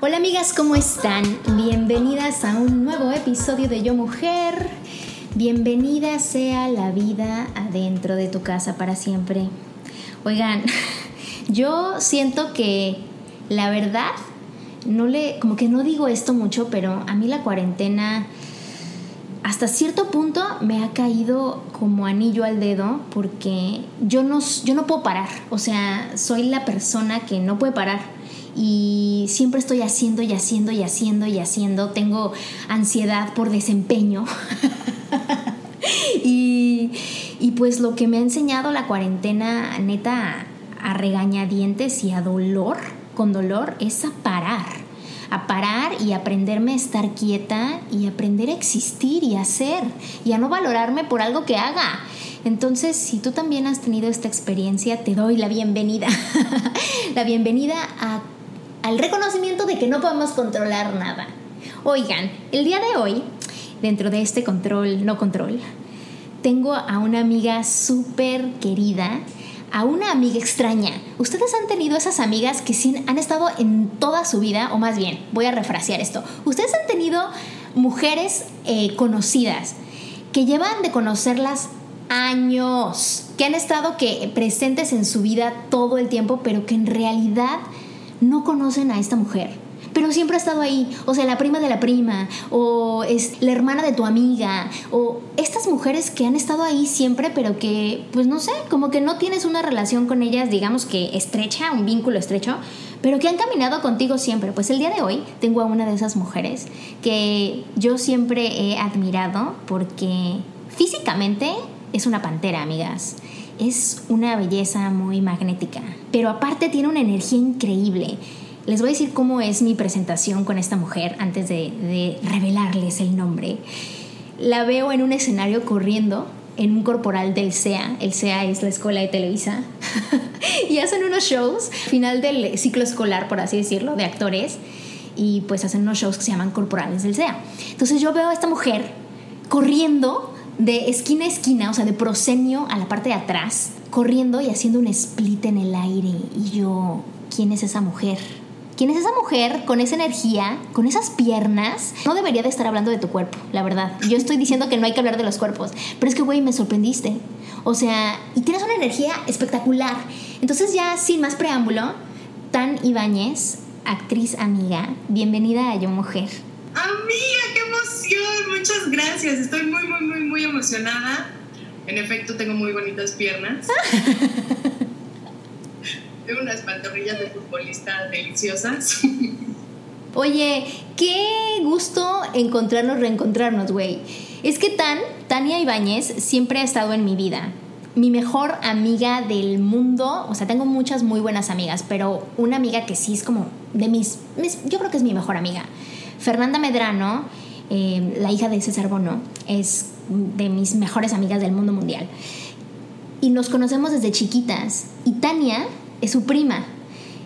Hola amigas, ¿cómo están? Bienvenidas a un nuevo episodio de Yo Mujer. Bienvenida sea la vida adentro de tu casa para siempre. Oigan, yo siento que la verdad, no le, como que no digo esto mucho, pero a mí la cuarentena hasta cierto punto me ha caído como anillo al dedo porque yo no, yo no puedo parar. O sea, soy la persona que no puede parar y siempre estoy haciendo y haciendo y haciendo y haciendo. Tengo ansiedad por desempeño. y, y, pues lo que me ha enseñado la cuarentena, neta, a regañadientes y a dolor, con dolor, es a parar. A parar y aprenderme a estar quieta y aprender a existir y a hacer y a no valorarme por algo que haga. Entonces, si tú también has tenido esta experiencia, te doy la bienvenida. la bienvenida a al reconocimiento de que no podemos controlar nada. Oigan, el día de hoy, dentro de este control, no control, tengo a una amiga súper querida, a una amiga extraña. ¿Ustedes han tenido esas amigas que han estado en toda su vida? O más bien, voy a refrasear esto. ¿Ustedes han tenido mujeres eh, conocidas que llevan de conocerlas años, que han estado que, presentes en su vida todo el tiempo, pero que en realidad no conocen a esta mujer, pero siempre ha estado ahí, o sea, la prima de la prima, o es la hermana de tu amiga, o estas mujeres que han estado ahí siempre, pero que, pues no sé, como que no tienes una relación con ellas, digamos que estrecha, un vínculo estrecho, pero que han caminado contigo siempre. Pues el día de hoy tengo a una de esas mujeres que yo siempre he admirado porque físicamente es una pantera, amigas es una belleza muy magnética, pero aparte tiene una energía increíble. Les voy a decir cómo es mi presentación con esta mujer antes de, revelarles el nombre. La veo en un escenario corriendo en un corporal del CEA. El CEA es la escuela de Televisa. y hacen unos shows, final del ciclo escolar, por así decirlo, de actores. Y pues hacen unos shows que se llaman corporales del CEA. Entonces yo veo a esta mujer corriendo de esquina a esquina, o sea, de proscenio a la parte de atrás, corriendo y haciendo un split en el aire. Y yo, ¿quién es esa mujer? ¿Quién es esa mujer con esa energía, con esas piernas? No debería de estar hablando de tu cuerpo, la verdad. Yo estoy diciendo que no hay que hablar de los cuerpos, pero es que, güey, me sorprendiste. O sea, y tienes una energía espectacular. Entonces ya, sin más preámbulo, Tan Ibáñez, actriz amiga, bienvenida a Yo Mujer. Amiga, qué emoción, muchas gracias. Estoy muy, muy, muy, muy emocionada. En efecto, tengo muy bonitas piernas. tengo unas pantorrillas de futbolista deliciosas. Oye, qué gusto encontrarnos, reencontrarnos, güey. Es que Tan, Tania Ibáñez, siempre ha estado en mi vida. Mi mejor amiga del mundo, o sea, tengo muchas muy buenas amigas, pero una amiga que sí es como de mis, mis yo creo que es mi mejor amiga. Fernanda Medrano, eh, la hija de César Bono, es de mis mejores amigas del mundo mundial. Y nos conocemos desde chiquitas. Y Tania es su prima.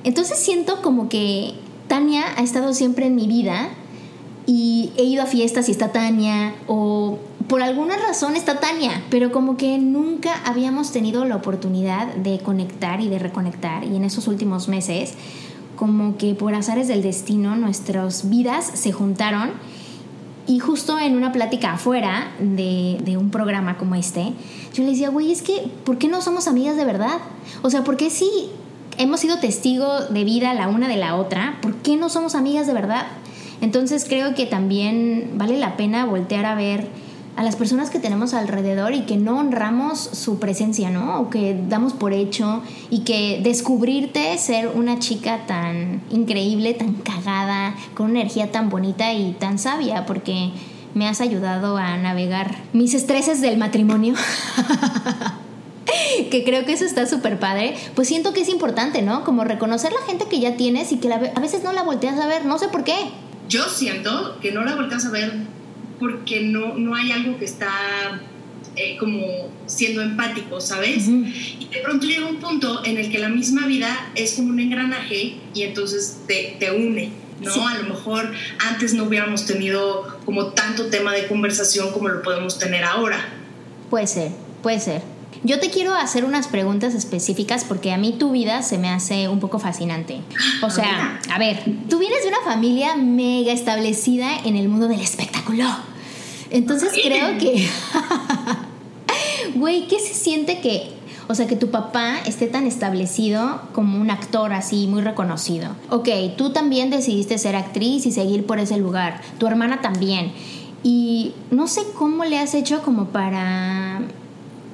Entonces siento como que Tania ha estado siempre en mi vida y he ido a fiestas y está Tania o por alguna razón está Tania, pero como que nunca habíamos tenido la oportunidad de conectar y de reconectar y en esos últimos meses como que por azares del destino nuestras vidas se juntaron y justo en una plática afuera de, un programa como este, yo le decía, güey, es que, ¿por qué no somos amigas de verdad? O sea, ¿por qué si hemos sido testigo de vida la una de la otra, ¿por qué no somos amigas de verdad? Entonces creo que también vale la pena voltear a ver a las personas que tenemos alrededor y que no honramos su presencia, ¿no? O que damos por hecho y que descubrirte ser una chica tan increíble, tan cagada, con una energía tan bonita y tan sabia, porque me has ayudado a navegar mis estreses del matrimonio. que creo que eso está súper padre, pues siento que es importante, ¿no? Como reconocer la gente que ya tienes y que a veces no la volteas a ver, no sé por qué. Yo siento que no la volteas a ver porque no, no hay algo que está eh, como siendo empático, ¿sabes? Y de pronto llega un punto en el que la misma vida es como un engranaje y entonces te, te une. ¿no? A lo mejor antes no hubiéramos tenido como tanto tema de conversación como lo podemos tener ahora. Puede ser, puede ser. Yo te quiero hacer unas preguntas específicas porque a mí tu vida se me hace un poco fascinante. O sea, a ver, tú vienes de una familia mega establecida en el mundo del espectáculo. Entonces creo que, güey, ¿qué se siente que, o sea, que tu papá esté tan establecido como un actor así, muy reconocido? Ok, tú también decidiste ser actriz y seguir por ese lugar, tu hermana también. Y no sé cómo le has hecho como para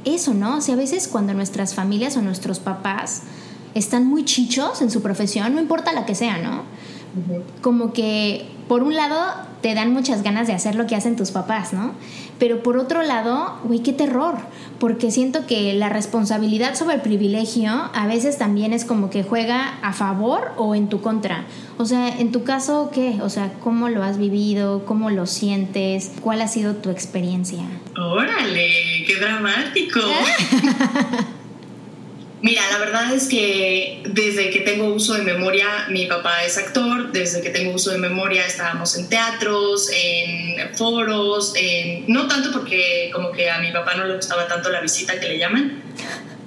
eso, ¿no? O sea, a veces cuando nuestras familias o nuestros papás están muy chichos en su profesión, no importa la que sea, ¿no? Como que, por un lado, te dan muchas ganas de hacer lo que hacen tus papás, ¿no? Pero por otro lado, güey, qué terror, porque siento que la responsabilidad sobre el privilegio a veces también es como que juega a favor o en tu contra. O sea, en tu caso, ¿qué? O sea, ¿cómo lo has vivido? ¿Cómo lo sientes? ¿Cuál ha sido tu experiencia? Órale, qué dramático. Mira, la verdad es que desde que tengo uso de memoria, mi papá es actor, desde que tengo uso de memoria estábamos en teatros, en foros, en... no tanto porque como que a mi papá no le gustaba tanto la visita que le llaman,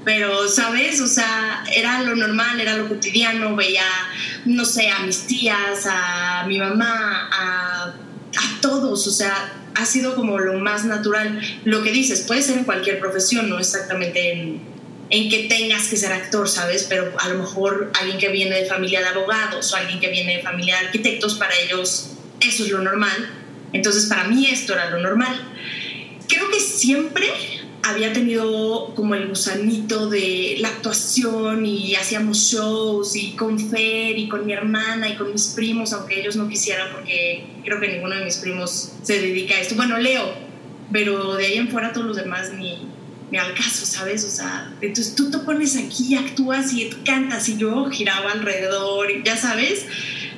pero, ¿sabes? O sea, era lo normal, era lo cotidiano, veía, no sé, a mis tías, a mi mamá, a, a todos, o sea, ha sido como lo más natural. Lo que dices, puede ser en cualquier profesión, no exactamente en en que tengas que ser actor, ¿sabes? Pero a lo mejor alguien que viene de familia de abogados o alguien que viene de familia de arquitectos, para ellos eso es lo normal. Entonces para mí esto era lo normal. Creo que siempre había tenido como el gusanito de la actuación y hacíamos shows y con Fer y con mi hermana y con mis primos, aunque ellos no quisieran porque creo que ninguno de mis primos se dedica a esto. Bueno, Leo, pero de ahí en fuera todos los demás ni, me al caso, ¿sabes? O sea, entonces tú te pones aquí, actúas y cantas y yo giraba alrededor, ya sabes.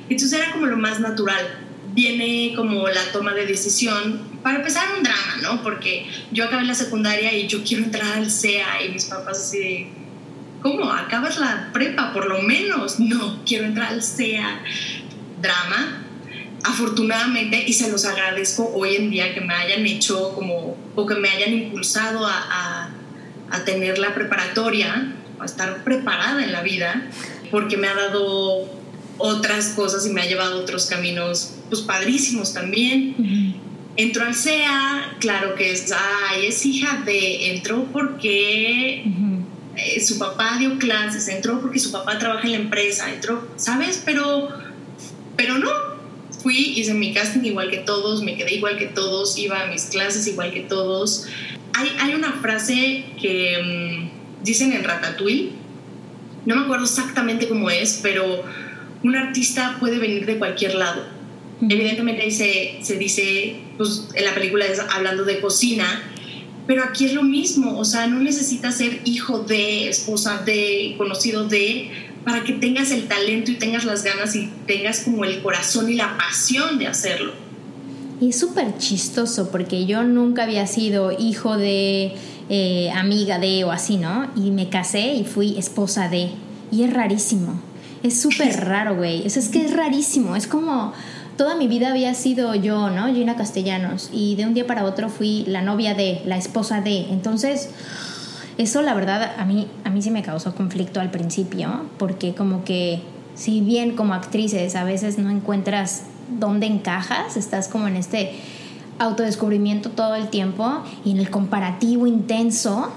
Entonces era como lo más natural. Viene como la toma de decisión. Para empezar, un drama, ¿no? Porque yo acabé la secundaria y yo quiero entrar al CEA y mis papás así ¿cómo? ¿Acabas la prepa por lo menos? No, quiero entrar al CEA. Drama, afortunadamente, y se los agradezco hoy en día que me hayan hecho como, o que me hayan impulsado a, a, tener la preparatoria, a estar preparada en la vida, porque me ha dado otras cosas y me ha llevado a otros caminos, pues padrísimos también. Entró al CEA, claro que es, ay, es hija de, entró porque eh, su papá dio clases, entró porque su papá trabaja en la empresa, entró, ¿sabes? Pero, pero no, fui, hice mi casting igual que todos, me quedé igual que todos, iba a mis clases igual que todos. Hay, hay una frase que mm, dicen en Ratatouille, no me acuerdo exactamente cómo es, pero un artista puede venir de cualquier lado. Evidentemente se, se dice, pues en la película es hablando de cocina, pero aquí es lo mismo, o sea, no necesitas ser hijo de, esposa de, conocido de, para que tengas el talento y tengas las ganas y tengas como el corazón y la pasión de hacerlo. Y es súper chistoso porque yo nunca había sido hijo de eh, amiga de o así, ¿no? Y me casé y fui esposa de. Y es rarísimo. Es súper raro, güey. es que es rarísimo. Es como toda mi vida había sido yo, ¿no? Gina Castellanos. Y de un día para otro fui la novia de, la esposa de. Entonces eso la verdad a mí, a mí sí me causó conflicto al principio, porque como que si bien como actrices a veces no encuentras dónde encajas, estás como en este autodescubrimiento todo el tiempo y en el comparativo intenso,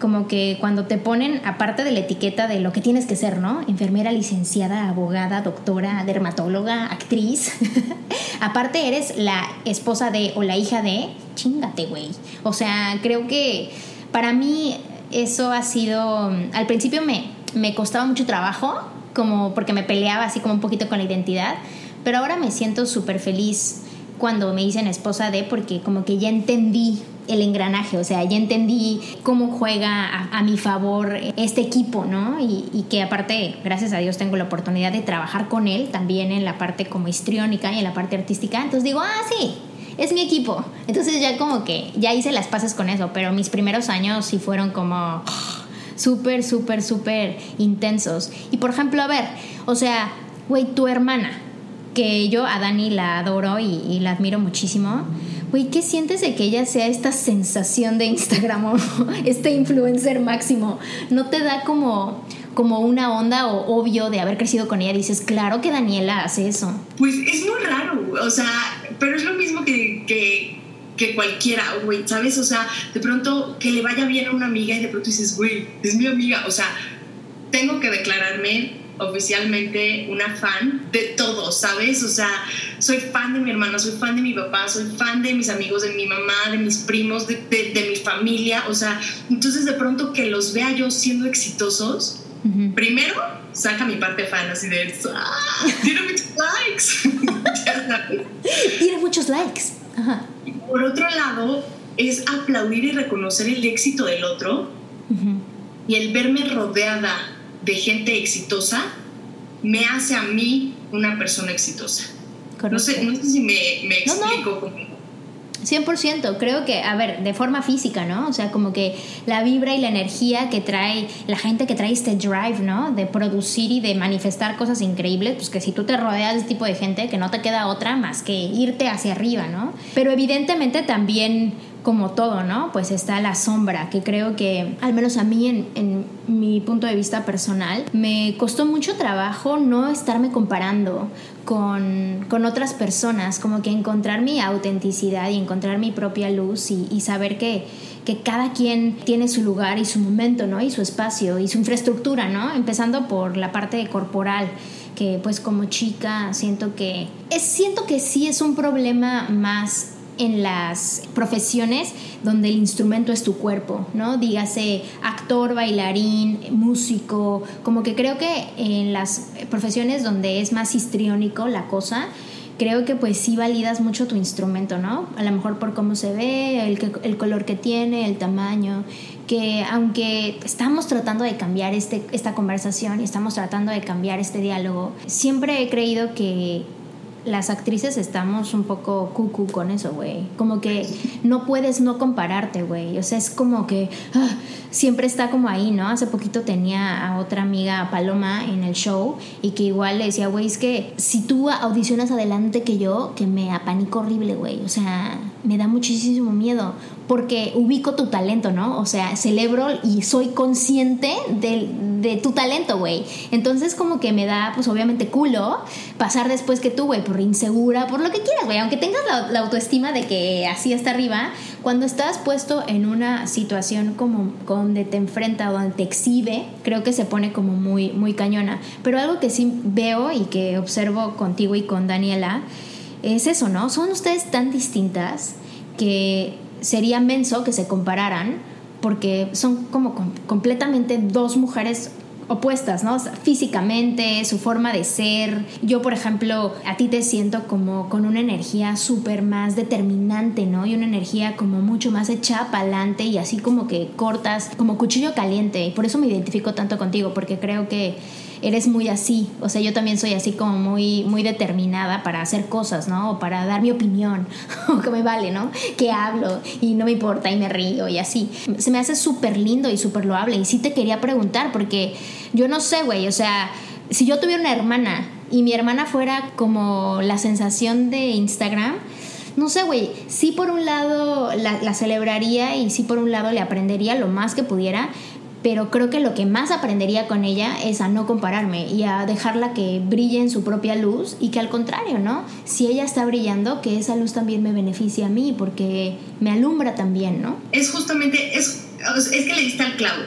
como que cuando te ponen, aparte de la etiqueta de lo que tienes que ser, ¿no? Enfermera, licenciada, abogada, doctora, dermatóloga, actriz. aparte eres la esposa de o la hija de, chingate, güey. O sea, creo que para mí eso ha sido, al principio me, me costaba mucho trabajo, como porque me peleaba así como un poquito con la identidad, pero ahora me siento súper feliz cuando me dicen esposa de, porque como que ya entendí el engranaje, o sea, ya entendí cómo juega a, mi favor este equipo, ¿no? Y, que aparte, gracias a Dios, tengo la oportunidad de trabajar con él también en la parte como histriónica y en la parte artística. Entonces digo, ah, sí, es mi equipo. Entonces ya como que ya hice las paces con eso, pero mis primeros años sí fueron como súper, súper, súper intensos. Y por ejemplo, a ver, o sea, güey, tu hermana, que yo a Dani la adoro y, la admiro muchísimo. Güey, ¿qué sientes de que ella sea esta sensación de Instagram o este influencer máximo? ¿No te da como, como una onda o obvio de haber crecido con ella? Dices, claro que Daniela hace eso. Pues es muy raro, o sea, pero es lo mismo que, que, que cualquiera, güey, ¿sabes? O sea, de pronto que le vaya bien a una amiga y de pronto dices, güey, es mi amiga, o sea, tengo que declararme oficialmente una fan de todo, ¿sabes? O sea, soy fan de mi hermana, soy fan de mi papá, soy fan de mis amigos, de mi mamá, de mis primos, de, mi familia, o sea, entonces de pronto que los vea yo siendo exitosos, primero saca mi parte fan así de, ¡ah! Tiene muchos likes. Tiene muchos likes. por otro lado, es aplaudir y reconocer el éxito del otro y el verme rodeada de gente exitosa me hace a mí una persona exitosa. No sé, no sé si me, me explico. 100%, creo que, a ver, de forma física, ¿no? O sea, como que la vibra y la energía que trae la gente que trae este drive, ¿no? De producir y de manifestar cosas increíbles, pues que si tú te rodeas de este tipo de gente, que no te queda otra más que irte hacia arriba, ¿no? Pero evidentemente también como todo, ¿no? Pues está la sombra, que creo que, al menos a mí, en, mi punto de vista personal, me costó mucho trabajo no estarme comparando con, otras personas, como que encontrar mi autenticidad y encontrar mi propia luz y, saber que, que cada quien tiene su lugar y su momento, ¿no? Y su espacio y su infraestructura, ¿no? Empezando por la parte corporal que pues como chica siento que es, siento que sí es un problema más en las profesiones donde el instrumento es tu cuerpo, ¿no? Dígase actor, bailarín, músico, como que creo que en las profesiones donde es más histriónico la cosa, creo que pues sí validas mucho tu instrumento, ¿no? A lo mejor por cómo se ve, el, el color que tiene, el tamaño, que aunque estamos tratando de cambiar este, esta conversación y estamos tratando de cambiar este diálogo, siempre he creído que las actrices estamos un poco cucu con eso, güey. Como que no puedes no compararte, güey. O sea, es como que ah, siempre está como ahí, ¿no? Hace poquito tenía a otra amiga, Paloma, en el show y que igual le decía, güey, es que si tú audicionas adelante que yo, que me apanico horrible, güey. O sea, me da muchísimo miedo porque ubico tu talento, ¿no? O sea, celebro y soy consciente de, tu talento, güey. Entonces como que me da, pues obviamente culo pasar después que tú, güey, por insegura, por lo que quieras, güey. Aunque tengas la, autoestima de que así está arriba, cuando estás puesto en una situación como donde te enfrenta o donde te exhibe, creo que se pone como muy, muy cañona. Pero algo que sí veo y que observo contigo y con Daniela es eso, ¿no? Son ustedes tan distintas que sería menso que se compararan porque son como completamente dos mujeres opuestas, ¿no? físicamente, su forma de ser. Yo, por ejemplo, a ti te siento como con una energía súper más determinante, ¿no? Y una energía como mucho más echada para adelante y así como que cortas, como cuchillo caliente. Y por eso me identifico tanto contigo, porque creo que eres muy así. O sea, yo también soy así como muy, muy determinada para hacer cosas, ¿no? O para dar mi opinión, o que me vale, ¿no? Que hablo y no me importa y me río y así. Se me hace súper lindo y súper loable. Y sí te quería preguntar, porque yo no sé, güey, o sea, si yo tuviera una hermana y mi hermana fuera como la sensación de Instagram, no sé, güey, sí por un lado la, la, celebraría y sí por un lado le aprendería lo más que pudiera, pero creo que lo que más aprendería con ella es a no compararme y a dejarla que brille en su propia luz y que al contrario, ¿no? Si ella está brillando, que esa luz también me beneficie a mí porque me alumbra también, ¿no? Es justamente, es, es que le diste al clavo.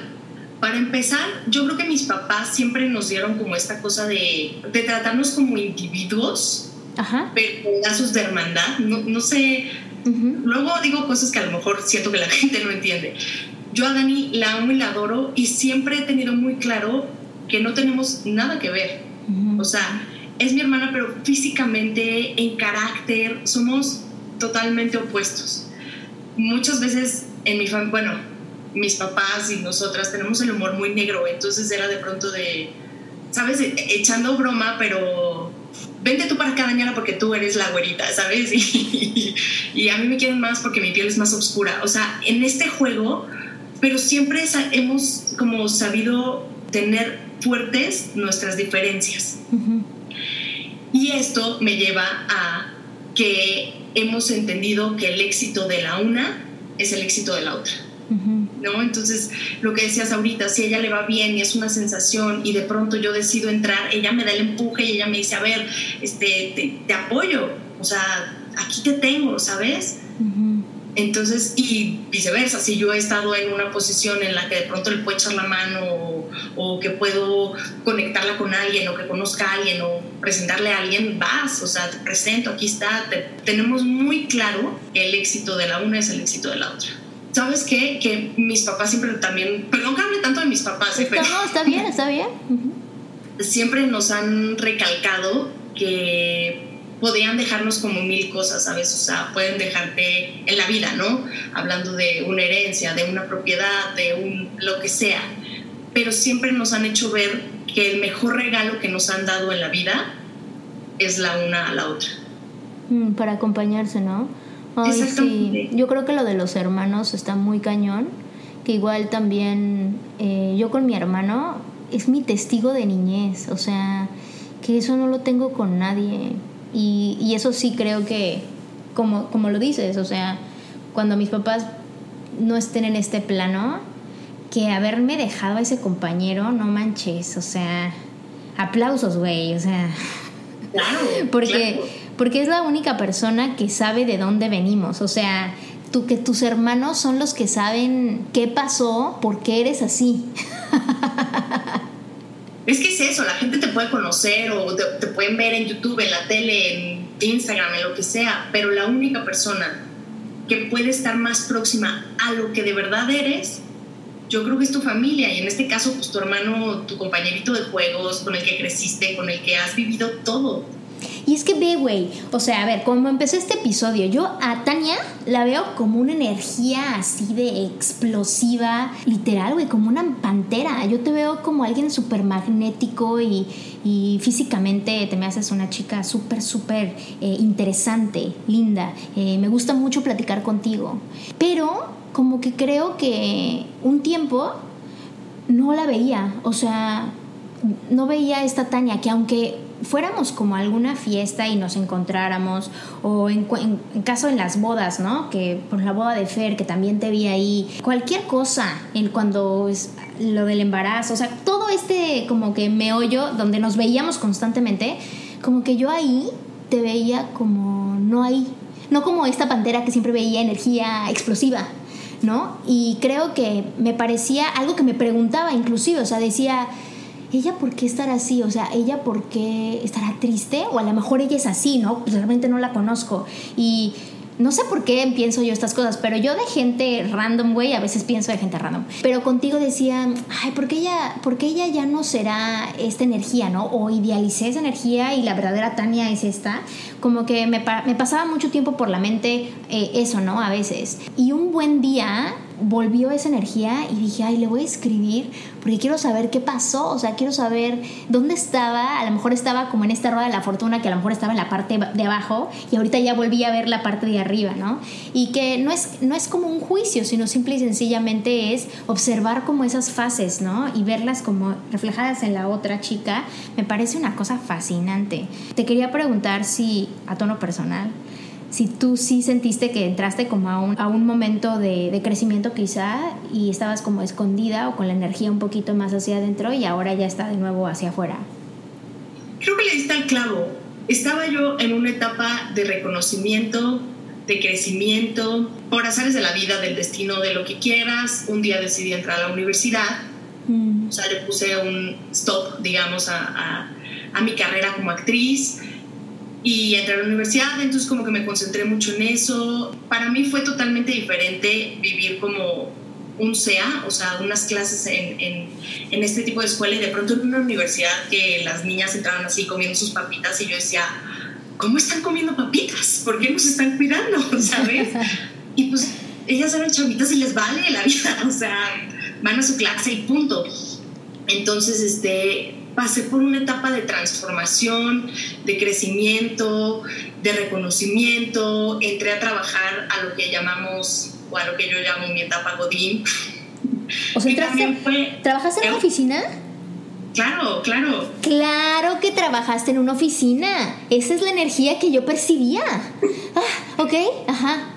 Para empezar, yo creo que mis papás siempre nos dieron como esta cosa de, de tratarnos como individuos, Ajá. pero pedazos de hermandad. No, no sé, luego digo cosas que a lo mejor siento que la gente no entiende. Yo a Dani la amo y la adoro y siempre he tenido muy claro que no tenemos nada que ver. O sea, es mi hermana, pero físicamente, en carácter, somos totalmente opuestos. Muchas veces en mi familia, bueno, mis papás y nosotras tenemos el humor muy negro, entonces era de pronto de, ¿sabes? E- Echando broma, pero vente tú para acá, Daniela, porque tú eres la güerita, ¿sabes? Y, y a mí me quieren más porque mi piel es más oscura. O sea, en este juego, pero siempre hemos como sabido tener fuertes nuestras diferencias. Y esto me lleva a que hemos entendido que el éxito de la una es el éxito de la otra. ¿no? Entonces, lo que decías ahorita, si a ella le va bien y es una sensación y de pronto yo decido entrar, ella me da el empuje y ella me dice, a ver, este, te, te apoyo, o sea, aquí te tengo, ¿sabes? Entonces, y viceversa, si yo he estado en una posición en la que de pronto le puedo echar la mano o, o que puedo conectarla con alguien o que conozca a alguien o presentarle a alguien, vas, o sea, te presento, aquí está, te- tenemos muy claro que el éxito de la una es el éxito de la otra. ¿Sabes qué? Que mis papás siempre también, perdón que hable tanto de mis papás, ¿eh? Está, pero no, está bien, está bien. Siempre nos han recalcado que podían dejarnos como mil cosas, ¿sabes? O sea, pueden dejarte en la vida, ¿no? Hablando de una herencia, de una propiedad, de un lo que sea. Pero siempre nos han hecho ver que el mejor regalo que nos han dado en la vida es la una a la otra. Mm, para acompañarse, ¿no? Ay, sí. Yo creo que lo de los hermanos está muy cañón. Que igual también eh, yo con mi hermano es mi testigo de niñez. O sea, que eso no lo tengo con nadie. Y, y eso sí creo que, como, como lo dices, o sea, cuando mis papás no estén en este plano, que haberme dejado a ese compañero, no manches, o sea, aplausos, güey, o sea. Claro. Porque, claro. porque es la única persona que sabe de dónde venimos. O sea, tú, que tus hermanos son los que saben qué pasó, por qué eres así. Es que es eso, la gente te puede conocer o te, te pueden ver en YouTube, en la tele, en Instagram, en lo que sea, pero la única persona que puede estar más próxima a lo que de verdad eres, yo creo que es tu familia y en este caso pues tu hermano, tu compañerito de juegos, con el que creciste, con el que has vivido todo. Y es que ve, güey, o sea, a ver, cuando empecé este episodio, yo a Tania la veo como una energía así de explosiva, literal, güey, como una pantera. Yo te veo como alguien súper magnético y, y físicamente te me haces una chica súper, súper eh, interesante, linda. Eh, me gusta mucho platicar contigo. Pero como que creo que un tiempo no la veía, o sea, no veía a esta Tania que aunque fuéramos como a alguna fiesta y nos encontráramos, o en, en- caso en las bodas, ¿no? Que por la boda de Fer, que también te vi ahí, cualquier cosa, en cuando lo del embarazo, o sea, todo este como que meollo donde nos veíamos constantemente, como que yo ahí te veía como no ahí, no como esta pantera que siempre veía energía explosiva, ¿no? Y creo que me parecía algo que me preguntaba inclusive, o sea, decía, ¿ella por qué estará así? O sea, ¿ella por qué estará triste? O a lo mejor ella es así, ¿no? Pues realmente no la conozco. Y no sé por qué pienso yo estas cosas, pero yo de gente random, güey, a veces pienso de gente random. Pero contigo decía, ay, ¿por qué ella, por qué ella ya no será esta energía, ¿no? O idealicé esa energía y la verdadera Tania es esta. Como que me, me pasaba mucho tiempo por la mente eh, eso, ¿no? A veces. Y un buen día volvió esa energía y dije, ay, le voy a escribir porque quiero saber qué pasó, o sea, quiero saber dónde estaba, a lo mejor estaba como en esta rueda de la fortuna que a lo mejor estaba en la parte de abajo y ahorita ya volví a ver la parte de arriba, ¿no? Y que no es, no es como un juicio, sino simple y sencillamente es observar como esas fases, ¿no? Y verlas como reflejadas en la otra chica, me parece una cosa fascinante. Te quería preguntar si, a tono personal, si tú sí sentiste que entraste como a un, a un momento de, de crecimiento quizá y estabas como escondida o con la energía un poquito más hacia adentro y ahora ya está de nuevo hacia afuera. Creo que le diste al clavo. Estaba yo en una etapa de reconocimiento de crecimiento, por azares de la vida, del destino, de lo que quieras. Un día decidí entrar a la universidad, mm. o sea, le puse un stop, digamos, a, a, mi carrera como actriz y entré a la universidad, entonces como que me concentré mucho en eso. Para mí fue totalmente diferente vivir como un SEA, o sea, unas clases en, en, este tipo de escuela y de pronto en una universidad que las niñas entraban así comiendo sus papitas y yo decía, ¿cómo están comiendo papitas? ¿Por qué nos están cuidando? ¿Sabes? Y pues ellas eran chavitas y les vale la vida, o sea, van a su clase y punto. Entonces, este, pasé por una etapa de transformación, de crecimiento, de reconocimiento, entré a trabajar a lo que llamamos, o a lo que yo llamo mi etapa Godín. O sea, ¿trabajaste en una oficina? Claro, claro. Claro que trabajaste en una oficina. Esa es la energía que yo percibía. Ah, ok, ajá.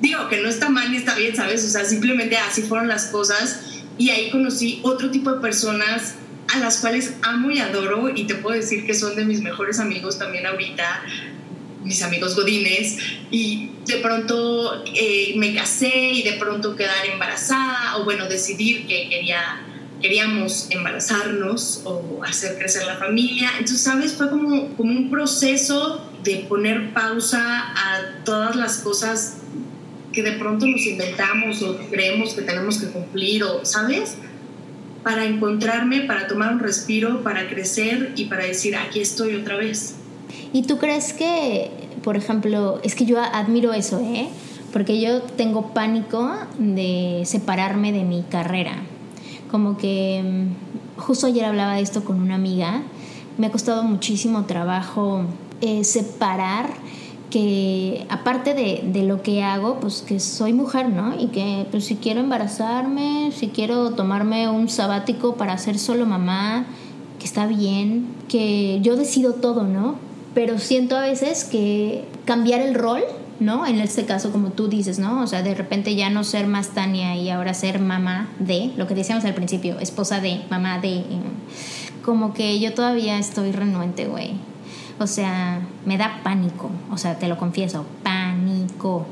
Digo que no está mal ni está bien, ¿sabes? O sea, simplemente así fueron las cosas y ahí conocí otro tipo de personas las cuales amo y adoro y te puedo decir que son de mis mejores amigos también ahorita, mis amigos godines, y de pronto eh, me casé y de pronto quedar embarazada o bueno, decidir que quería queríamos embarazarnos o hacer crecer la familia. Entonces, ¿sabes? Fue como, como un proceso de poner pausa a todas las cosas que de pronto nos inventamos o creemos que tenemos que cumplir o, ¿sabes? Para encontrarme, para tomar un respiro, para crecer y para decir, aquí estoy otra vez. ¿Y tú crees que, por ejemplo, es que yo admiro eso, ¿eh? Porque yo tengo pánico de separarme de mi carrera como que mm, justo ayer hablaba de esto con una amiga, me ha costado muchísimo trabajo eh, separar que aparte de, de, lo que hago, pues que soy mujer, ¿no? Y que pues si quiero embarazarme, si quiero tomarme un sabático para ser solo mamá, que está bien, que yo decido todo, ¿no? Pero siento a veces que cambiar el rol ¿no? En este caso, como tú dices, ¿no? O sea, de repente ya no ser más Tania y ahora ser mamá de, lo que decíamos al principio, esposa de, mamá de. Como que yo todavía estoy renuente, güey. O sea, me da pánico, o sea, te lo confieso, pánico.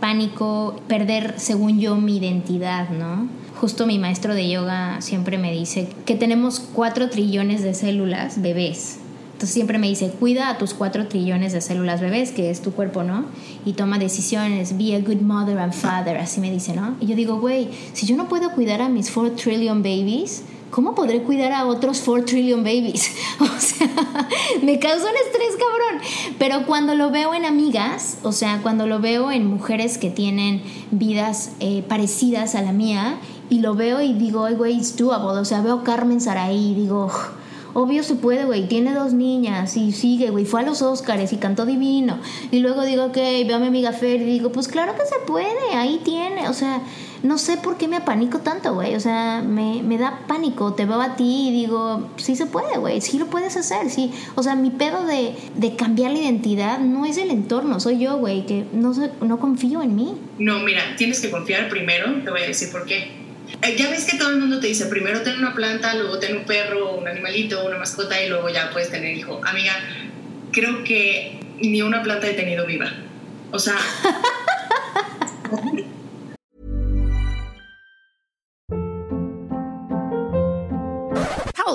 Pánico perder, según yo, mi identidad, ¿no? Justo mi maestro de yoga siempre me dice que tenemos cuatro trillones de células bebés entonces siempre me dice, cuida a tus cuatro trillones de células bebés, que es tu cuerpo, ¿no? Y toma decisiones, be a good mother and father, así me dice, ¿no? Y yo digo, güey, si yo no puedo cuidar a mis four trillion babies, ¿cómo podré cuidar a otros four trillion babies? O sea, me causa un estrés, cabrón. Pero cuando lo veo en amigas, o sea, cuando lo veo en mujeres que tienen vidas eh, parecidas a la mía, y lo veo y digo, ay, güey, it's doable. O sea, veo Carmen Saraí y digo, obvio se puede, güey, tiene dos niñas y sigue, güey, fue a los Óscares y cantó divino. Y luego digo, ok, veo a mi amiga Fer y digo, pues claro que se puede, ahí tiene, o sea, no sé por qué me apanico tanto, güey, o sea, me, me da pánico, te veo a ti y digo, sí se puede, güey, sí lo puedes hacer, sí. O sea, mi pedo de, de cambiar la identidad no es el entorno, soy yo, güey, que no, no confío en mí. No, mira, tienes que confiar primero, te voy a decir por qué eh, ya ves que todo el mundo te dice, primero ten una planta, luego ten un perro, un animalito, una mascota y luego ya puedes tener hijo. Amiga, creo que ni una planta he tenido viva. O sea...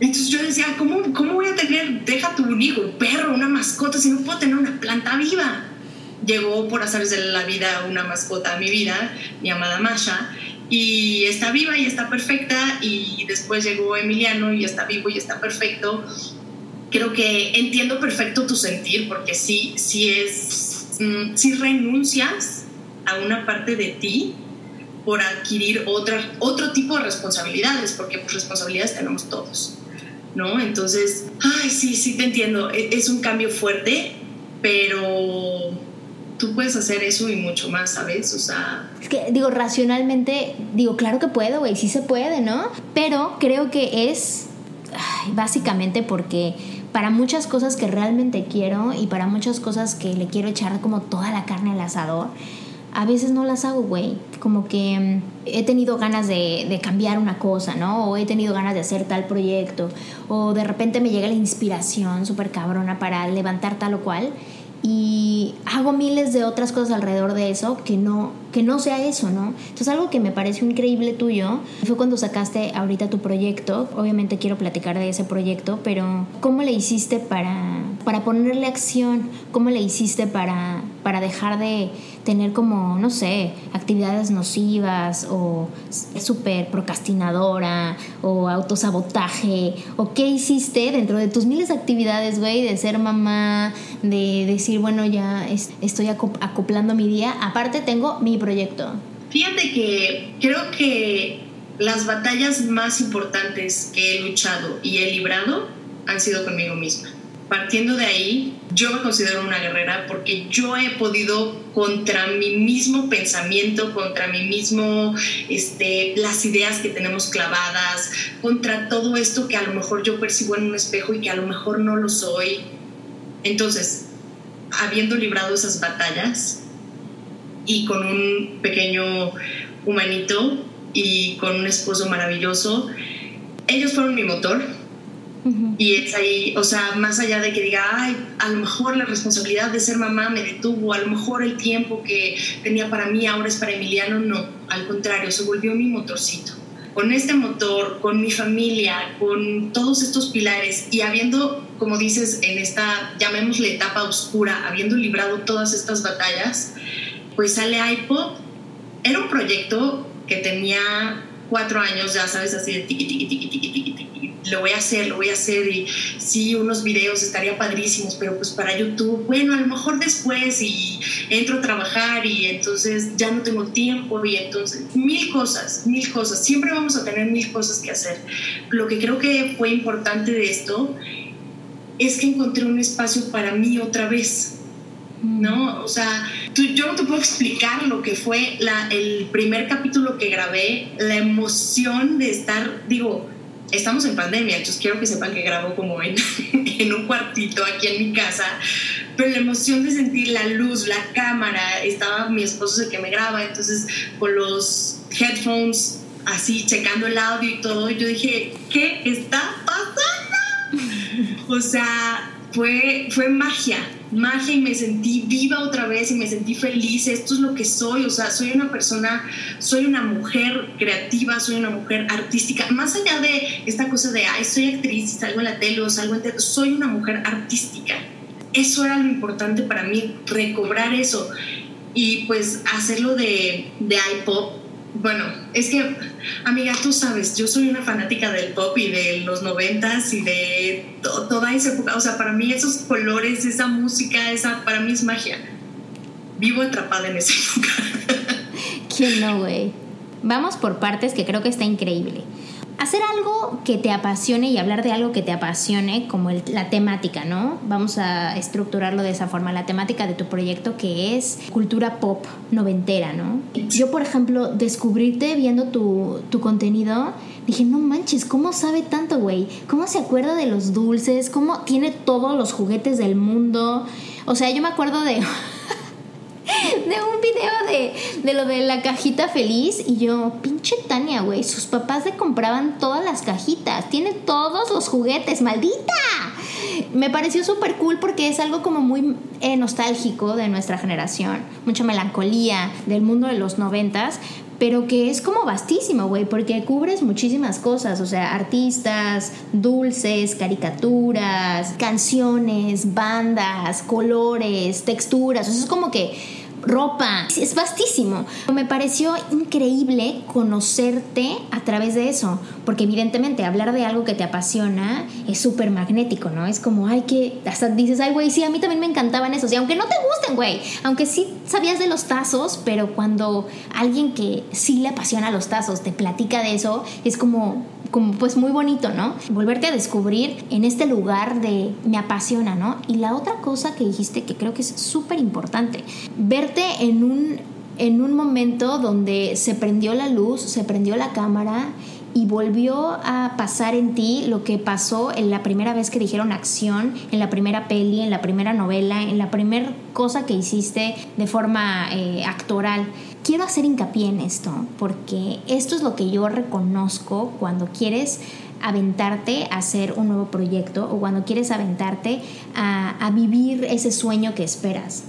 Entonces yo decía, ¿cómo, ¿cómo voy a tener, deja tu hijo, un perro, una mascota, si no puedo tener una planta viva? llegó por azares de la vida una mascota a mi vida, llamada Masha, y está viva y está perfecta, y después llegó Emiliano y está vivo y está perfecto. Creo que entiendo perfecto tu sentir, porque sí, sí es, mm, sí renuncias a una parte de ti por adquirir otra, otro tipo de responsabilidades, porque pues, responsabilidades tenemos todos, ¿no? Entonces, ay, sí, sí te entiendo, e, es un cambio fuerte, pero tú puedes hacer eso y mucho más, ¿sabes? O sea... Es que, digo, racionalmente, digo, claro que puedo, güey, sí se puede, ¿no? Pero creo que es básicamente porque para muchas cosas que realmente quiero y para muchas cosas que le quiero echar como toda la carne al asador, a veces no las hago, güey. Como que mm, he tenido ganas de, de, cambiar una cosa, ¿no? O he tenido ganas de hacer tal proyecto. O de repente me llega la inspiración súper cabrona para levantar tal o cual y hago miles de otras cosas alrededor de eso que no, que no sea eso, ¿no? Entonces algo que me pareció increíble tuyo fue cuando sacaste ahorita tu proyecto, obviamente quiero platicar de ese proyecto, pero ¿cómo le hiciste para, para ponerle acción? ¿Cómo le hiciste para, para dejar de tener como, no sé, actividades nocivas o súper procrastinadora o autosabotaje? ¿O qué hiciste dentro de tus miles de actividades, güey, de ser mamá, de decir, bueno, ya estoy acoplando mi día? Aparte tengo mi proyecto. Fíjate que creo que las batallas más importantes que he luchado y he librado han sido conmigo misma partiendo de ahí, yo me considero una guerrera porque yo he podido contra mi mismo pensamiento, contra mi mismo, este, las ideas que tenemos clavadas, contra todo esto que a lo mejor yo percibo en un espejo y que a lo mejor no lo soy. Entonces, habiendo librado esas batallas y con un pequeño humanito y con un esposo maravilloso, ellos fueron mi motor y es ahí, o sea, más allá de que diga, ay, a lo mejor la responsabilidad de ser mamá me detuvo, a lo mejor el tiempo que tenía para mí ahora es para Emiliano, no, al contrario, se volvió mi motorcito. Con este motor, con mi familia, con todos estos pilares y habiendo, como dices, en esta, llamémosle etapa oscura, habiendo librado todas estas batallas, pues sale iPod. Era un proyecto que tenía cuatro años, ya sabes, así de tiqui, tiqui, tiqui, tiqui, tiqui, lo voy a hacer, lo voy a hacer y sí, unos videos estaría padrísimos, pero pues para YouTube, bueno, a lo mejor después y entro a trabajar y entonces ya no tengo tiempo y entonces mil cosas, mil cosas, siempre vamos a tener mil cosas que hacer. Lo que creo que fue importante de esto es que encontré un espacio para mí otra vez, ¿no? O sea, yo no te puedo explicar lo que fue la, el primer capítulo que grabé, la emoción de estar, digo, estamos en pandemia, entonces quiero que sepan que grabo como en, en un cuartito aquí en mi casa, pero la emoción de sentir la luz, la cámara, estaba mi esposo el que me graba, entonces con los headphones así checando el audio y todo, yo dije, ¿qué está pasando? O sea, fue, fue magia, magia y me sentí viva otra vez y me sentí feliz. Esto es lo que soy, o sea, soy una persona, soy una mujer creativa, soy una mujer artística. Más allá de esta cosa de, ay, soy actriz salgo en la tele o salgo en tele, soy una mujer artística. Eso era lo importante para mí, recobrar eso. Y pues hacerlo de, de iPop bueno, es que, amiga, tú sabes, yo soy una fanática del pop y de los noventas y de toda esa época. O sea, para mí esos colores, esa música, esa, para mí es magia. Vivo atrapada en esa época. ¿Quién no, güey? Vamos por partes que creo que está increíble hacer algo que te apasione y hablar de algo que te apasione, como la temática, ¿no? Vamos a estructurarlo de esa forma, la temática de tu proyecto que es cultura pop noventera, ¿no? Yo, por ejemplo, descubrirte viendo tu, tu contenido, dije, no manches, ¿cómo sabe tanto, güey? ¿Cómo se acuerda de los dulces? ¿Cómo tiene todos los juguetes del mundo? O sea, yo me acuerdo de... de un video de, de, lo de la cajita feliz y yo, pinche Tania, güey, sus papás le compraban todas las cajitas, tiene todos los juguetes, maldita. Me pareció súper cool porque es algo como muy eh, nostálgico de nuestra generación, mucha melancolía del mundo de los noventas, pero que es como vastísimo, güey, porque cubres muchísimas cosas, o sea, artistas, dulces, caricaturas, canciones, bandas, colores, texturas, o sea, es como que ropa. Es vastísimo. Me pareció increíble conocerte a través de eso, porque evidentemente hablar de algo que te apasiona es súper magnético, ¿no? Es como, ay, que hasta dices, ay, güey, sí, a mí también me encantaban esos. Y aunque no te gusten, güey, aunque sí sabías de los tazos, pero cuando alguien que sí le apasiona los tazos te platica de eso, es como como pues muy bonito, ¿no? Volverte a descubrir en este lugar de me apasiona, ¿no? Y la otra cosa que dijiste que creo que es súper importante, verte en un, en un momento donde se prendió la luz, se prendió la cámara y volvió a pasar en ti lo que pasó en la primera vez que dijeron acción, en la primera peli, en la primera novela, en la primera cosa que hiciste de forma eh, actoral. Quiero hacer hincapié en esto, porque esto es lo que yo reconozco cuando quieres aventarte a hacer un nuevo proyecto o cuando quieres aventarte a, a vivir ese sueño que esperas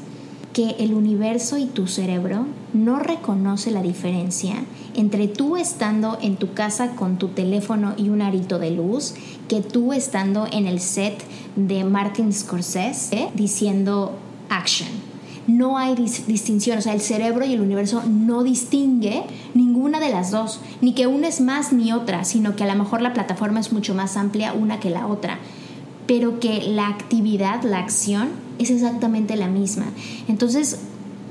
que el universo y tu cerebro no reconoce la diferencia entre tú estando en tu casa con tu teléfono y un arito de luz que tú estando en el set de Martin Scorsese diciendo action. No hay distinción, o sea, el cerebro y el universo no distingue ninguna de las dos, ni que una es más ni otra, sino que a lo mejor la plataforma es mucho más amplia una que la otra pero que la actividad, la acción, es exactamente la misma. Entonces,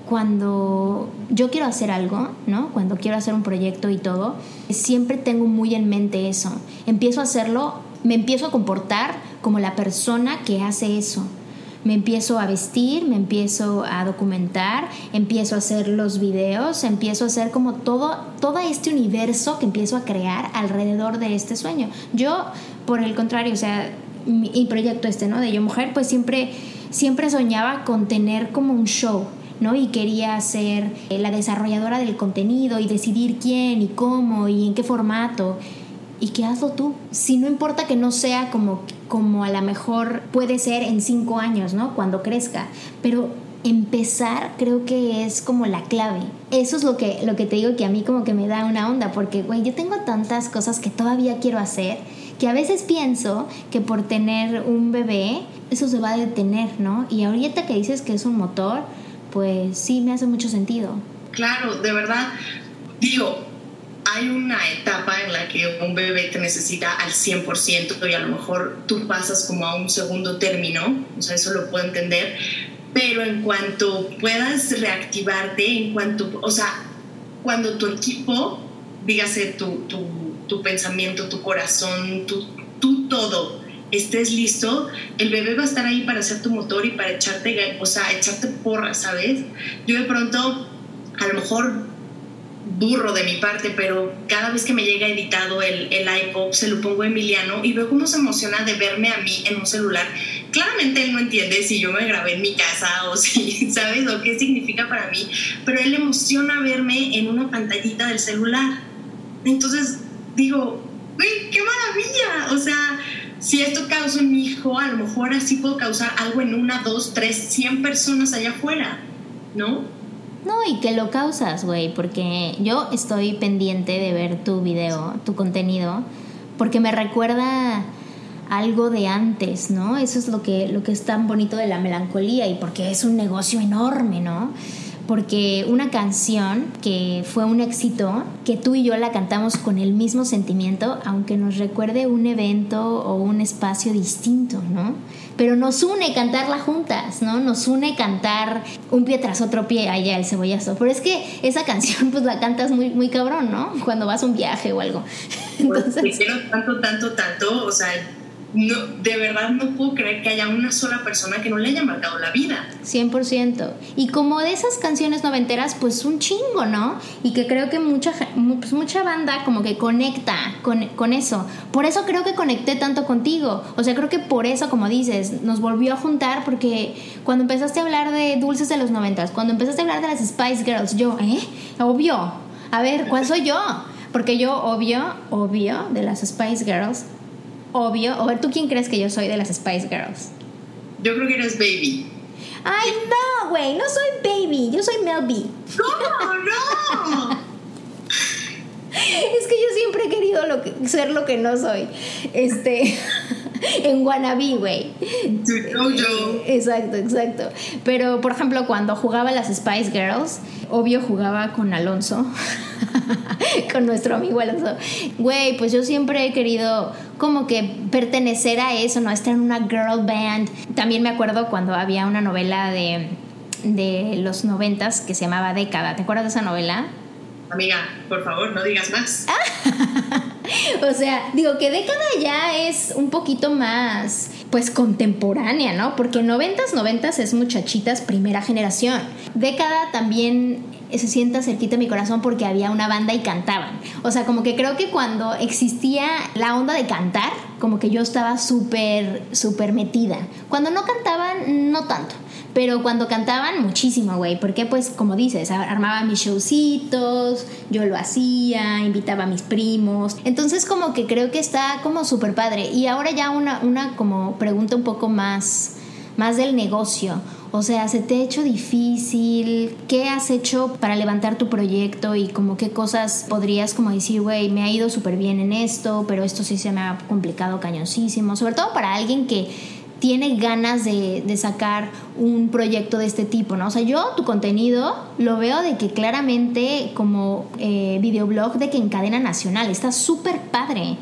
cuando yo quiero hacer algo, ¿no? Cuando quiero hacer un proyecto y todo, siempre tengo muy en mente eso. Empiezo a hacerlo, me empiezo a comportar como la persona que hace eso. Me empiezo a vestir, me empiezo a documentar, empiezo a hacer los videos, empiezo a hacer como todo, todo este universo que empiezo a crear alrededor de este sueño. Yo, por el contrario, o sea, mi, proyecto este, ¿no? De Yo Mujer, pues siempre, siempre soñaba con tener como un show, ¿no? Y quería ser eh, la desarrolladora del contenido y decidir quién y cómo y en qué formato. Y qué hazlo tú. Si no importa que no sea como, como a lo mejor puede ser en cinco años, ¿no? Cuando crezca. Pero empezar creo que es como la clave. Eso es lo que, lo que te digo que a mí como que me da una onda, porque, güey, yo tengo tantas cosas que todavía quiero hacer que a veces pienso que por tener un bebé eso se va a detener, ¿no? Y ahorita que dices que es un motor, pues sí me hace mucho sentido. Claro, de verdad, digo, hay una etapa en la que un bebé te necesita al 100% y a lo mejor tú pasas como a un segundo término, o sea, eso lo puedo entender, pero en cuanto puedas reactivarte, en cuanto, o sea, cuando tu equipo, dígase tu, tu tu pensamiento, tu corazón, tu, tú todo estés listo, el bebé va a estar ahí para ser tu motor y para echarte, o sea, echarte porra, ¿sabes? Yo de pronto, a lo mejor burro de mi parte, pero cada vez que me llega editado el, el iPod, se lo pongo a Emiliano y veo cómo se emociona de verme a mí en un celular. Claramente él no entiende si yo me grabé en mi casa o si, ¿sabes? O qué significa para mí, pero él emociona verme en una pantallita del celular. Entonces, digo, ¡uy, qué maravilla! O sea, si esto causa en mi hijo, a lo mejor así puedo causar algo en una, dos, tres, cien personas allá afuera, ¿no? No, y que lo causas, güey, porque yo estoy pendiente de ver tu video, tu contenido, porque me recuerda algo de antes, ¿no? Eso es lo que, lo que es tan bonito de la melancolía y porque es un negocio enorme, ¿no? porque una canción que fue un éxito, que tú y yo la cantamos con el mismo sentimiento, aunque nos recuerde un evento o un espacio distinto, ¿no? Pero nos une cantarla juntas, ¿no? Nos une cantar un pie tras otro pie allá el cebollazo. Pero es que esa canción pues la cantas muy, muy cabrón, ¿no? Cuando vas a un viaje o algo. Pues, Entonces... quiero tanto, tanto, tanto, o sea, no, de verdad no puedo creer que haya una sola persona que no le haya marcado la vida. 100%. Y como de esas canciones noventeras, pues un chingo, ¿no? Y que creo que mucha, pues mucha banda como que conecta con, con eso. Por eso creo que conecté tanto contigo. O sea, creo que por eso, como dices, nos volvió a juntar porque cuando empezaste a hablar de dulces de los noventas, cuando empezaste a hablar de las Spice Girls, yo, ¿eh? Obvio. A ver, ¿cuál soy yo? Porque yo, obvio, obvio, de las Spice Girls, obvio. O ver, ¿tú quién crees que yo soy de las Spice Girls? Yo creo que eres Baby. Ay, no, güey, no soy Baby, yo soy Melby. ¿Cómo? No. Es que yo siempre he querido lo que, ser lo que no soy. Este. en Wannabe, güey. Exacto, exacto. Pero, por ejemplo, cuando jugaba las Spice Girls, obvio jugaba con Alonso, con nuestro amigo Alonso. Güey, pues yo siempre he querido como que pertenecer a eso, ¿no? Estar en una girl band. También me acuerdo cuando había una novela de, de los noventas que se llamaba Década. ¿Te acuerdas de esa novela? Amiga, por favor, no digas más. o sea, digo que década ya es un poquito más, pues contemporánea, ¿no? Porque noventas, noventas es muchachitas primera generación. Década también se sienta cerquita mi corazón porque había una banda y cantaban. O sea, como que creo que cuando existía la onda de cantar, como que yo estaba súper, súper metida. Cuando no cantaban, no tanto. Pero cuando cantaban, muchísimo, güey. Porque, pues, como dices, armaba mis showcitos, yo lo hacía, invitaba a mis primos. Entonces, como que creo que está como súper padre. Y ahora ya una, una como pregunta un poco más, más del negocio. O sea, ¿se te ha hecho difícil? ¿Qué has hecho para levantar tu proyecto y como qué cosas podrías como decir, güey, me ha ido súper bien en esto, pero esto sí se me ha complicado cañosísimo? Sobre todo para alguien que tiene ganas de, sacar un proyecto de este tipo, ¿no? O sea, yo tu contenido lo veo de que claramente como eh, videoblog de que en cadena nacional está súper padre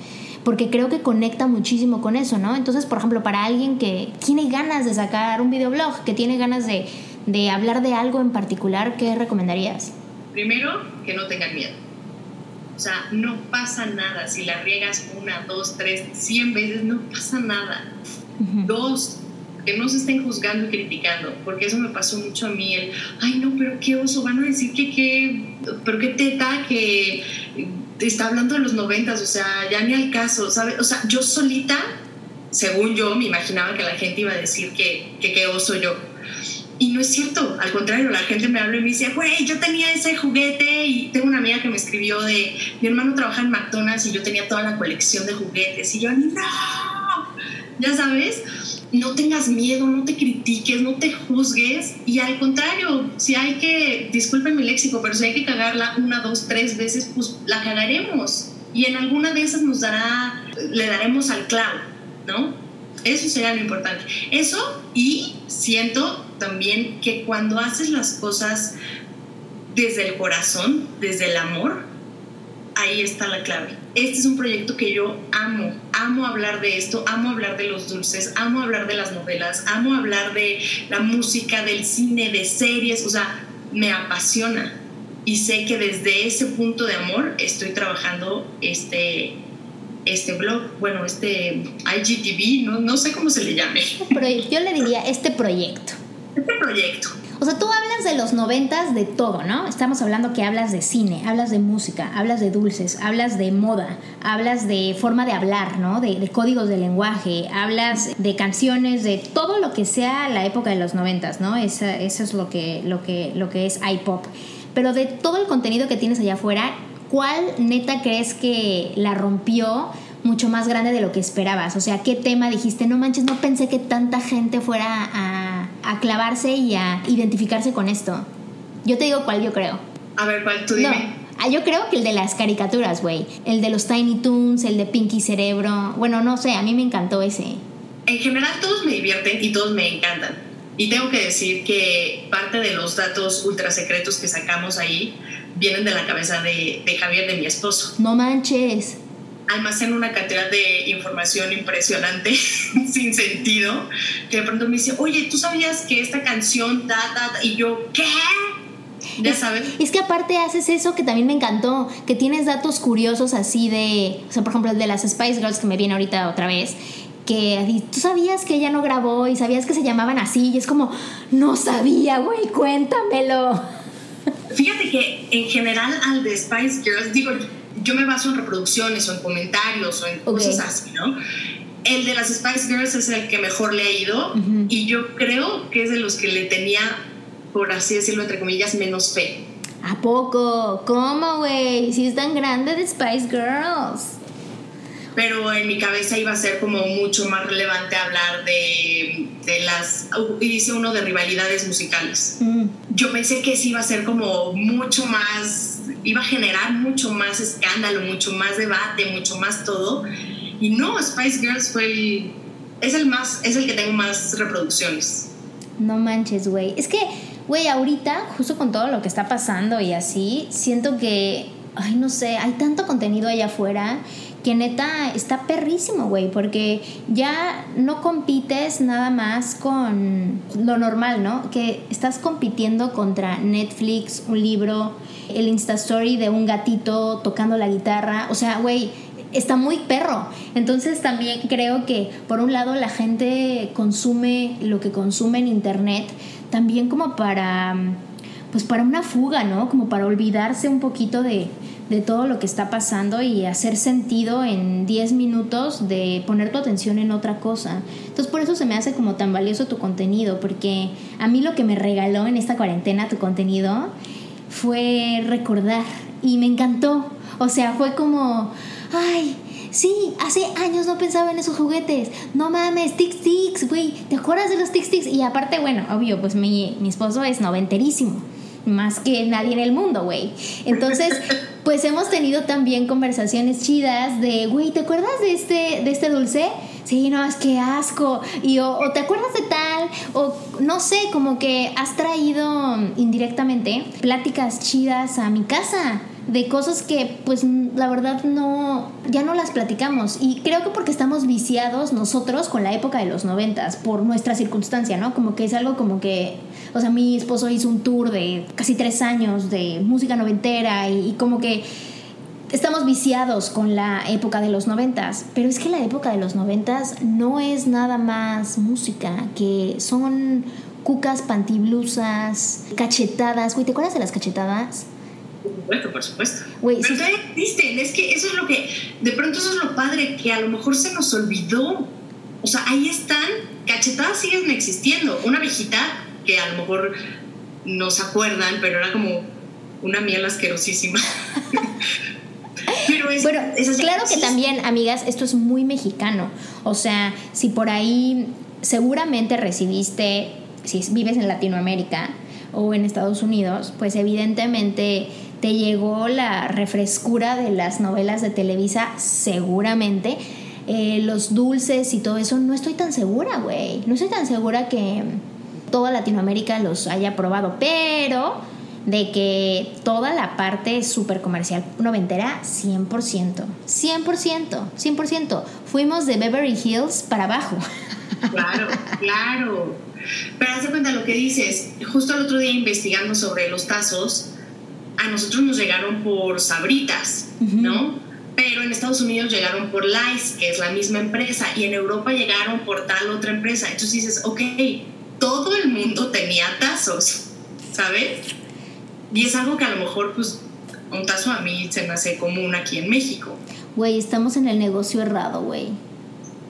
porque creo que conecta muchísimo con eso, ¿no? Entonces, por ejemplo, para alguien que tiene ganas de sacar un videoblog, que tiene ganas de, de hablar de algo en particular, ¿qué recomendarías? Primero, que no tengan miedo. O sea, no pasa nada. Si la riegas una, dos, tres, cien veces, no pasa nada. Dos, que no se estén juzgando y criticando, porque eso me pasó mucho a mí, el, ay no, pero qué oso, van a decir que qué, pero qué teta, que está hablando de los noventas, o sea, ya ni al caso, ¿sabes? O sea, yo solita, según yo, me imaginaba que la gente iba a decir que qué oso yo. Y no es cierto, al contrario, la gente me habla y me dice, güey, yo tenía ese juguete y tengo una amiga que me escribió de, mi hermano trabaja en McDonald's y yo tenía toda la colección de juguetes y yo, no, ya sabes, no tengas miedo, no te critiques, no te juzgues y al contrario, si hay que, disculpen mi léxico, pero si hay que cagarla una, dos, tres veces, pues la cagaremos y en alguna de esas nos dará, le daremos al clavo, ¿no? Eso sería lo importante. Eso y siento también que cuando haces las cosas desde el corazón, desde el amor, ahí está la clave. Este es un proyecto que yo amo, amo hablar de esto, amo hablar de los dulces, amo hablar de las novelas, amo hablar de la música, del cine, de series, o sea, me apasiona. Y sé que desde ese punto de amor estoy trabajando este, este blog, bueno, este IGTV, no, no sé cómo se le llame. Yo le diría este proyecto. Este proyecto. O sea, tú hablas de los noventas de todo, ¿no? Estamos hablando que hablas de cine, hablas de música, hablas de dulces, hablas de moda, hablas de forma de hablar, ¿no? De, códigos de lenguaje, hablas de canciones, de todo lo que sea la época de los noventas, ¿no? Eso, eso es lo que, lo, que, lo que es iPop. Pero de todo el contenido que tienes allá afuera, ¿cuál neta crees que la rompió mucho más grande de lo que esperabas? O sea, ¿qué tema dijiste? No manches, no pensé que tanta gente fuera a, a clavarse y a identificarse con esto. Yo te digo cuál yo creo. A ver, ¿cuál tú dime? No. Ah, yo creo que el de las caricaturas, güey. El de los Tiny Toons, el de Pinky Cerebro. Bueno, no sé, a mí me encantó ese. En general todos me divierten y todos me encantan. Y tengo que decir que parte de los datos ultra secretos que sacamos ahí vienen de la cabeza de, de Javier, de mi esposo. No manches almacena una cantidad de información impresionante, sin sentido, que de pronto me dice, oye, ¿tú sabías que esta canción, da, da, y yo, ¿qué? Ya sabes. Es que aparte haces eso que también me encantó, que tienes datos curiosos así de, o sea, por ejemplo, el de las Spice Girls que me viene ahorita otra vez, que tú sabías que ella no grabó y sabías que se llamaban así, y es como, no sabía, güey, cuéntamelo. Fíjate que en general al de Spice Girls, digo, yo me baso en reproducciones o en comentarios o en cosas así, ¿no? El de las Spice Girls es el que mejor le ha ido y yo creo que es de los que le tenía, por así decirlo, entre comillas, menos fe. ¿A poco? ¿Cómo, güey? Si es tan grande de Spice Girls pero en mi cabeza iba a ser como mucho más relevante hablar de, de las, y dice uno de rivalidades musicales. Mm. Yo pensé que sí iba a ser como mucho más, iba a generar mucho más escándalo, mucho más debate, mucho más todo. Y no, Spice Girls fue el, es el más, es el que tengo más reproducciones. No manches, güey. Es que, güey, ahorita, justo con todo lo que está pasando y así, siento que, ay, no sé, hay tanto contenido allá afuera que neta está perrísimo, güey, porque ya no compites nada más con lo normal, ¿no? Que estás compitiendo contra Netflix, un libro, el Insta Story de un gatito tocando la guitarra, o sea, güey, está muy perro. Entonces también creo que por un lado la gente consume lo que consume en internet también como para pues para una fuga, ¿no? Como para olvidarse un poquito de, de todo lo que está pasando y hacer sentido en 10 minutos de poner tu atención en otra cosa. Entonces por eso se me hace como tan valioso tu contenido, porque a mí lo que me regaló en esta cuarentena tu contenido fue recordar y me encantó. O sea, fue como, ay, sí, hace años no pensaba en esos juguetes. No mames, Tic Tics, güey, ¿te acuerdas de los Tic Tics? Y aparte, bueno, obvio, pues mi, mi esposo es noventerísimo más que nadie en el mundo, güey. Entonces, pues hemos tenido también conversaciones chidas de, güey, ¿te acuerdas de este, de este dulce? Sí, no, es que asco. Y o, te acuerdas de tal, o no sé, como que has traído indirectamente pláticas chidas a mi casa de cosas que pues la verdad no ya no las platicamos y creo que porque estamos viciados nosotros con la época de los noventas por nuestra circunstancia no como que es algo como que o sea mi esposo hizo un tour de casi tres años de música noventera y, como que estamos viciados con la época de los noventas, pero es que la época de los noventas no es nada más música, que son cucas, pantiblusas, cachetadas. Güey, ¿te acuerdas de las cachetadas? Por supuesto, por supuesto. Pero todavía existen, es que eso es lo que, de pronto eso es lo padre, que a lo mejor se nos olvidó. O sea, ahí están, cachetadas siguen existiendo. Una viejita que a lo mejor no se acuerdan, pero era como una miel asquerosísima. pero es, bueno, claro que también, amigas, esto es muy mexicano. O sea, si por ahí seguramente recibiste, si vives en Latinoamérica o en Estados Unidos, pues evidentemente te llegó la refrescura de las novelas de Televisa, seguramente. Eh, los dulces y todo eso, no estoy tan segura, güey. No estoy tan segura que toda Latinoamérica los haya probado, pero de que toda la parte súper comercial noventera, 100%. 100%, 100%. Fuimos de Beverly Hills para abajo. Claro, claro. Pero haz cuenta lo que dices. Justo el otro día investigando sobre los tazos, a nosotros nos llegaron por sabritas, ¿no? Pero en Estados Unidos llegaron por Lice, que es la misma empresa, y en Europa llegaron por tal otra empresa. Entonces dices, ok, todo el mundo tenía tazos, ¿sabes? Y es algo que a lo mejor, pues, un tazo a mí se me hace común aquí en México. Güey, estamos en el negocio errado, güey.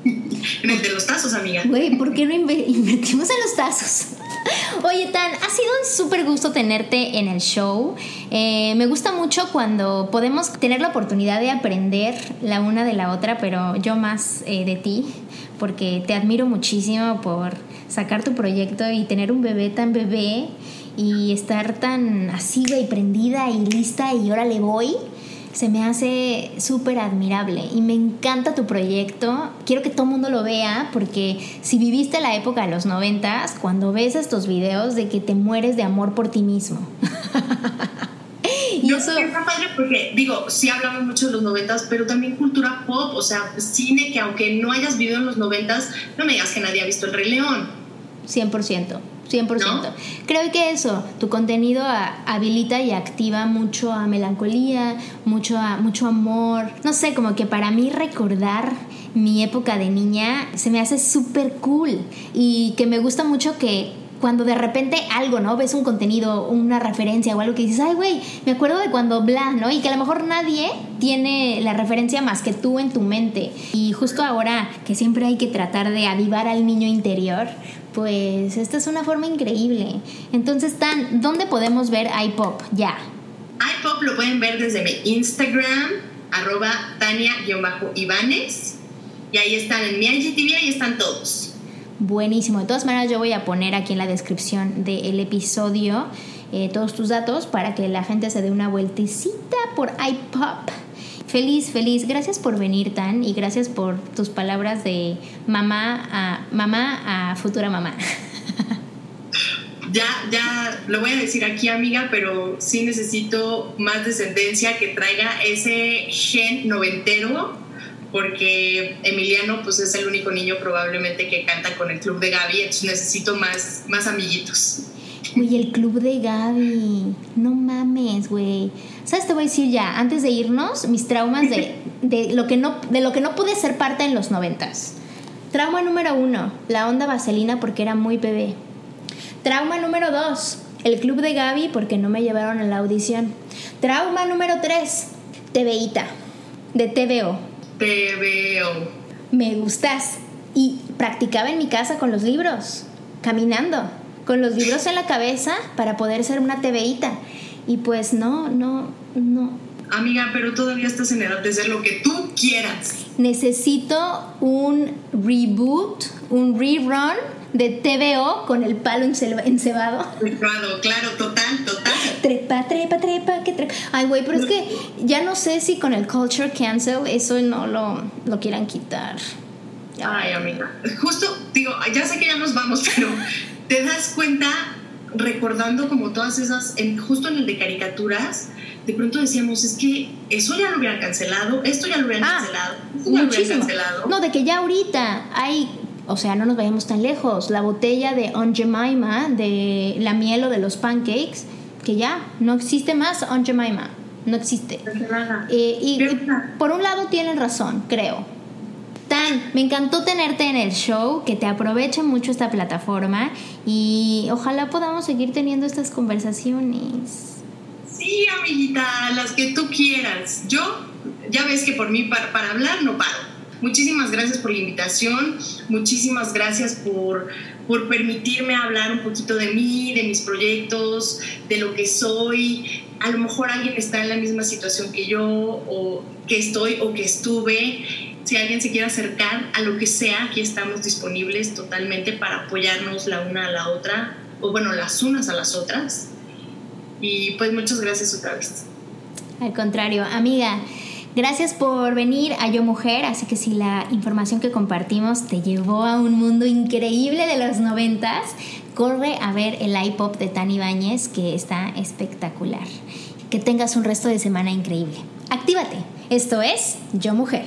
en el de los tazos, amiga. Güey, ¿por qué no invertimos en los tazos? Oye, Tan, ha sido un súper gusto tenerte en el show. Eh, me gusta mucho cuando podemos tener la oportunidad de aprender la una de la otra, pero yo más eh, de ti, porque te admiro muchísimo por sacar tu proyecto y tener un bebé tan bebé y estar tan así, y prendida y lista y ahora le voy se me hace súper admirable y me encanta tu proyecto. Quiero que todo el mundo lo vea porque si viviste la época de los noventas, cuando ves estos videos de que te mueres de amor por ti mismo. y eso... Está padre porque, digo, sí hablamos mucho de los noventas, pero también cultura pop, o sea, cine que aunque no hayas vivido en los noventas, no me digas que nadie ha visto El Rey León. 100%. 100%. Creo que eso, tu contenido habilita y activa mucho a melancolía, mucho, a, mucho amor. No sé, como que para mí recordar mi época de niña se me hace súper cool y que me gusta mucho que cuando de repente algo, ¿no? Ves un contenido, una referencia o algo que dices, ay, güey, me acuerdo de cuando bla, ¿no? Y que a lo mejor nadie tiene la referencia más que tú en tu mente. Y justo ahora que siempre hay que tratar de avivar al niño interior, pues esta es una forma increíble. Entonces, Tan, ¿dónde podemos ver iPop ya? iPop lo pueden ver desde mi Instagram, arroba Tania-Ibanes. Y ahí están en mi IGTV, ahí están todos. Buenísimo. De todas maneras, yo voy a poner aquí en la descripción del episodio eh, todos tus datos para que la gente se dé una vueltecita por iPop. Feliz, feliz. Gracias por venir, Tan, y gracias por tus palabras de mamá a mamá a futura mamá. Ya, ya lo voy a decir aquí, amiga, pero sí necesito más descendencia que traiga ese gen noventero, porque Emiliano pues es el único niño probablemente que canta con el club de Gaby, entonces necesito más, más amiguitos. Güey, el club de Gaby. No mames, güey. ¿Sabes? Te voy a decir ya, antes de irnos, mis traumas de, de, lo, que no, de lo que no pude ser parte en los noventas. Trauma número uno, la onda vaselina porque era muy bebé. Trauma número dos, el club de Gaby porque no me llevaron a la audición. Trauma número tres, TVITA, de TVO. TVO. Me gustas. Y practicaba en mi casa con los libros, caminando, con los libros en la cabeza para poder ser una TVITA. Y pues no, no, no. Amiga, pero todavía estás en edad de ser lo que tú quieras. Necesito un reboot, un rerun de TVO con el palo encebado. Claro, claro, total, total. Trepa, trepa, trepa, que trepa. Ay, güey, pero es que ya no sé si con el culture cancel eso no lo, lo quieran quitar. Ay, amiga. Justo, digo, ya sé que ya nos vamos, pero te das cuenta recordando como todas esas, en, justo en el de caricaturas, de pronto decíamos, es que eso ya lo hubieran cancelado, esto ya lo hubieran Ah, cancelado, esto ya lo hubieran cancelado. No, de que ya ahorita hay, o sea, no nos vayamos tan lejos, la botella de On Jemima, de la miel o de los pancakes, que ya no existe más On Jemima, no existe. Eh, y, y por un lado tienen razón, creo. Me encantó tenerte en el show, que te aproveche mucho esta plataforma y ojalá podamos seguir teniendo estas conversaciones. Sí, amiguita, las que tú quieras. Yo, ya ves que por mí, para, para hablar, no paro. Muchísimas gracias por la invitación, muchísimas gracias por, por permitirme hablar un poquito de mí, de mis proyectos, de lo que soy. A lo mejor alguien está en la misma situación que yo, o que estoy, o que estuve. Si alguien se quiere acercar a lo que sea, aquí estamos disponibles totalmente para apoyarnos la una a la otra, o bueno, las unas a las otras. Y pues muchas gracias otra vez. Al contrario, amiga, gracias por venir a Yo Mujer, así que si la información que compartimos te llevó a un mundo increíble de los noventas, corre a ver el iPop de Tani Ibáñez, que está espectacular. Que tengas un resto de semana increíble. Actívate. Esto es Yo Mujer.